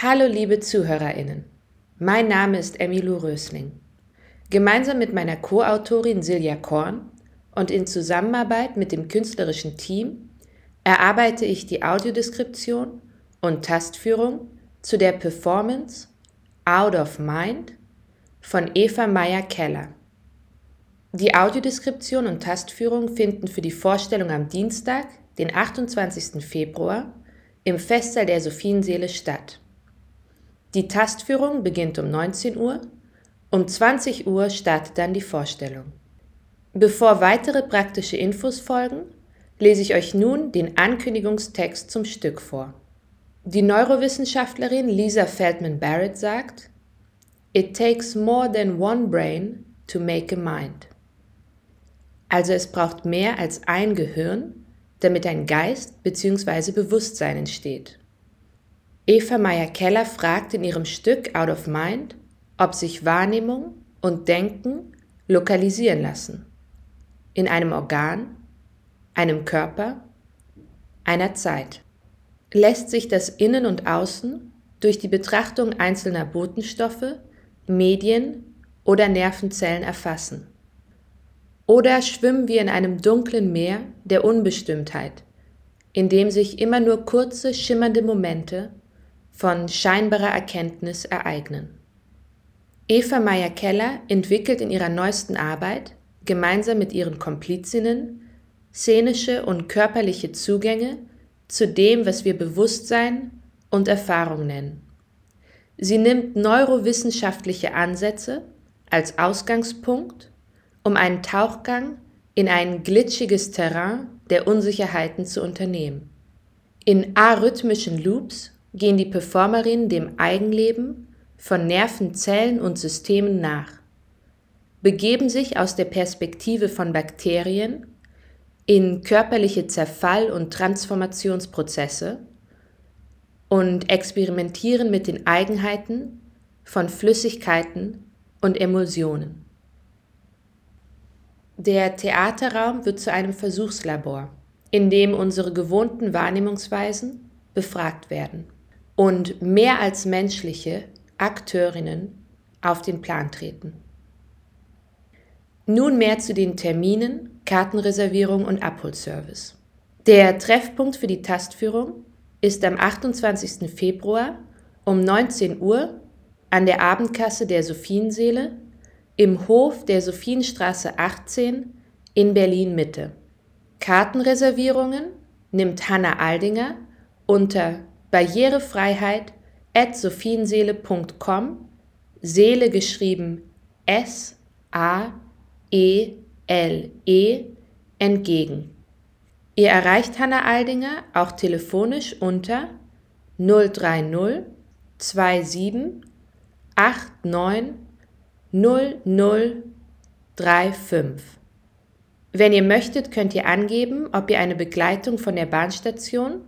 Hallo liebe Zuhörerinnen, mein Name ist Emilu Rösling. Gemeinsam mit meiner Co-Autorin Silja Korn und in Zusammenarbeit mit dem künstlerischen Team erarbeite ich die Audiodeskription und Tastführung zu der Performance Out of Mind von Eva Meyer-Keller. Die Audiodeskription und Tastführung finden für die Vorstellung am Dienstag, den 28. Februar, im Festsaal der Sophienseele statt. Die Tastführung beginnt um 19 Uhr, um 20 Uhr startet dann die Vorstellung. Bevor weitere praktische Infos folgen, lese ich euch nun den Ankündigungstext zum Stück vor. Die Neurowissenschaftlerin Lisa Feldman Barrett sagt, It takes more than one brain to make a mind. Also es braucht mehr als ein Gehirn, damit ein Geist bzw. Bewusstsein entsteht. Eva Meyer-Keller fragt in ihrem Stück Out of Mind, ob sich Wahrnehmung und Denken lokalisieren lassen in einem Organ, einem Körper, einer Zeit. Lässt sich das Innen und Außen durch die Betrachtung einzelner Botenstoffe, Medien oder Nervenzellen erfassen? Oder schwimmen wir in einem dunklen Meer der Unbestimmtheit, in dem sich immer nur kurze, schimmernde Momente von scheinbarer Erkenntnis ereignen? Eva Meyer-Keller entwickelt in ihrer neuesten Arbeit gemeinsam mit ihren Komplizinnen szenische und körperliche Zugänge zu dem, was wir Bewusstsein und Erfahrung nennen. Sie nimmt neurowissenschaftliche Ansätze als Ausgangspunkt, um einen Tauchgang in ein glitschiges Terrain der Unsicherheiten zu unternehmen. In arrhythmischen Loops gehen die Performerinnen dem Eigenleben von Nervenzellen und Systemen nach begeben sich aus der Perspektive von Bakterien in körperliche Zerfall- und Transformationsprozesse und experimentieren mit den Eigenheiten von Flüssigkeiten und Emulsionen. Der Theaterraum wird zu einem Versuchslabor, in dem unsere gewohnten Wahrnehmungsweisen befragt werden und mehr als menschliche Akteurinnen auf den Plan treten. Nun mehr zu den Terminen, Kartenreservierung und Abholservice. Der Treffpunkt für die Tastführung ist am 28. Februar um 19 Uhr an der Abendkasse der Sophienseele im Hof der Sophienstraße 18 in Berlin Mitte. Kartenreservierungen nimmt Hanna Aldinger unter barrierefreiheit at sophienseele.com Seele geschrieben S A E L E entgegen. Ihr erreicht Hanna Aldinger auch telefonisch unter 030 27 89 0035. Wenn ihr möchtet, könnt ihr angeben, ob ihr eine Begleitung von der Bahnstation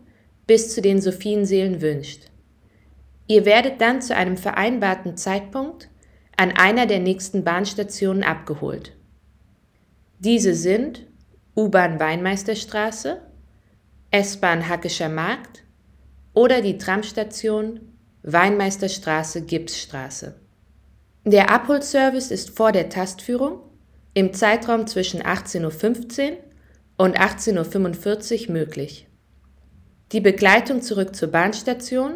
bis zu den Sophienseelen wünscht. Ihr werdet dann zu einem vereinbarten Zeitpunkt an einer der nächsten Bahnstationen abgeholt. Diese sind U-Bahn Weinmeisterstraße, S-Bahn Hackischer Markt oder die Tramstation Weinmeisterstraße Gipsstraße. Der Abholservice ist vor der Tastführung im Zeitraum zwischen 18.15 Uhr und 18.45 Uhr möglich. Die Begleitung zurück zur Bahnstation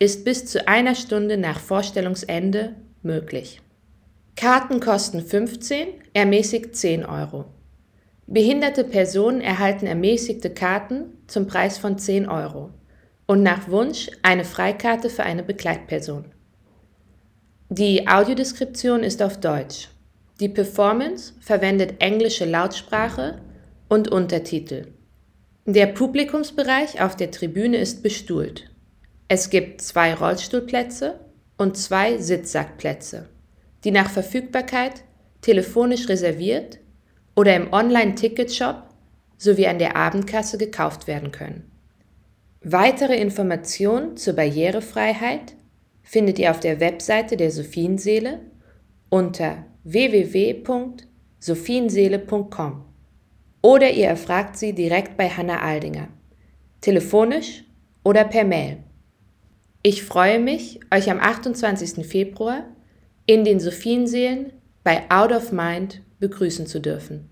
ist bis zu einer Stunde nach Vorstellungsende möglich. Karten kosten 15, ermäßigt 10 Euro. Behinderte Personen erhalten ermäßigte Karten zum Preis von 10 Euro und nach Wunsch eine Freikarte für eine Begleitperson. Die Audiodeskription ist auf Deutsch. Die Performance verwendet englische Lautsprache und Untertitel. Der Publikumsbereich auf der Tribüne ist bestuhlt. Es gibt zwei Rollstuhlplätze und zwei Sitzsackplätze die nach Verfügbarkeit telefonisch reserviert oder im Online-Ticketshop sowie an der Abendkasse gekauft werden können. Weitere Informationen zur Barrierefreiheit findet ihr auf der Webseite der Sophienseele unter www.sophienseele.com oder ihr erfragt sie direkt bei Hanna Aldinger, telefonisch oder per Mail. Ich freue mich, euch am 28. Februar in den Sophienseelen bei Out of Mind begrüßen zu dürfen.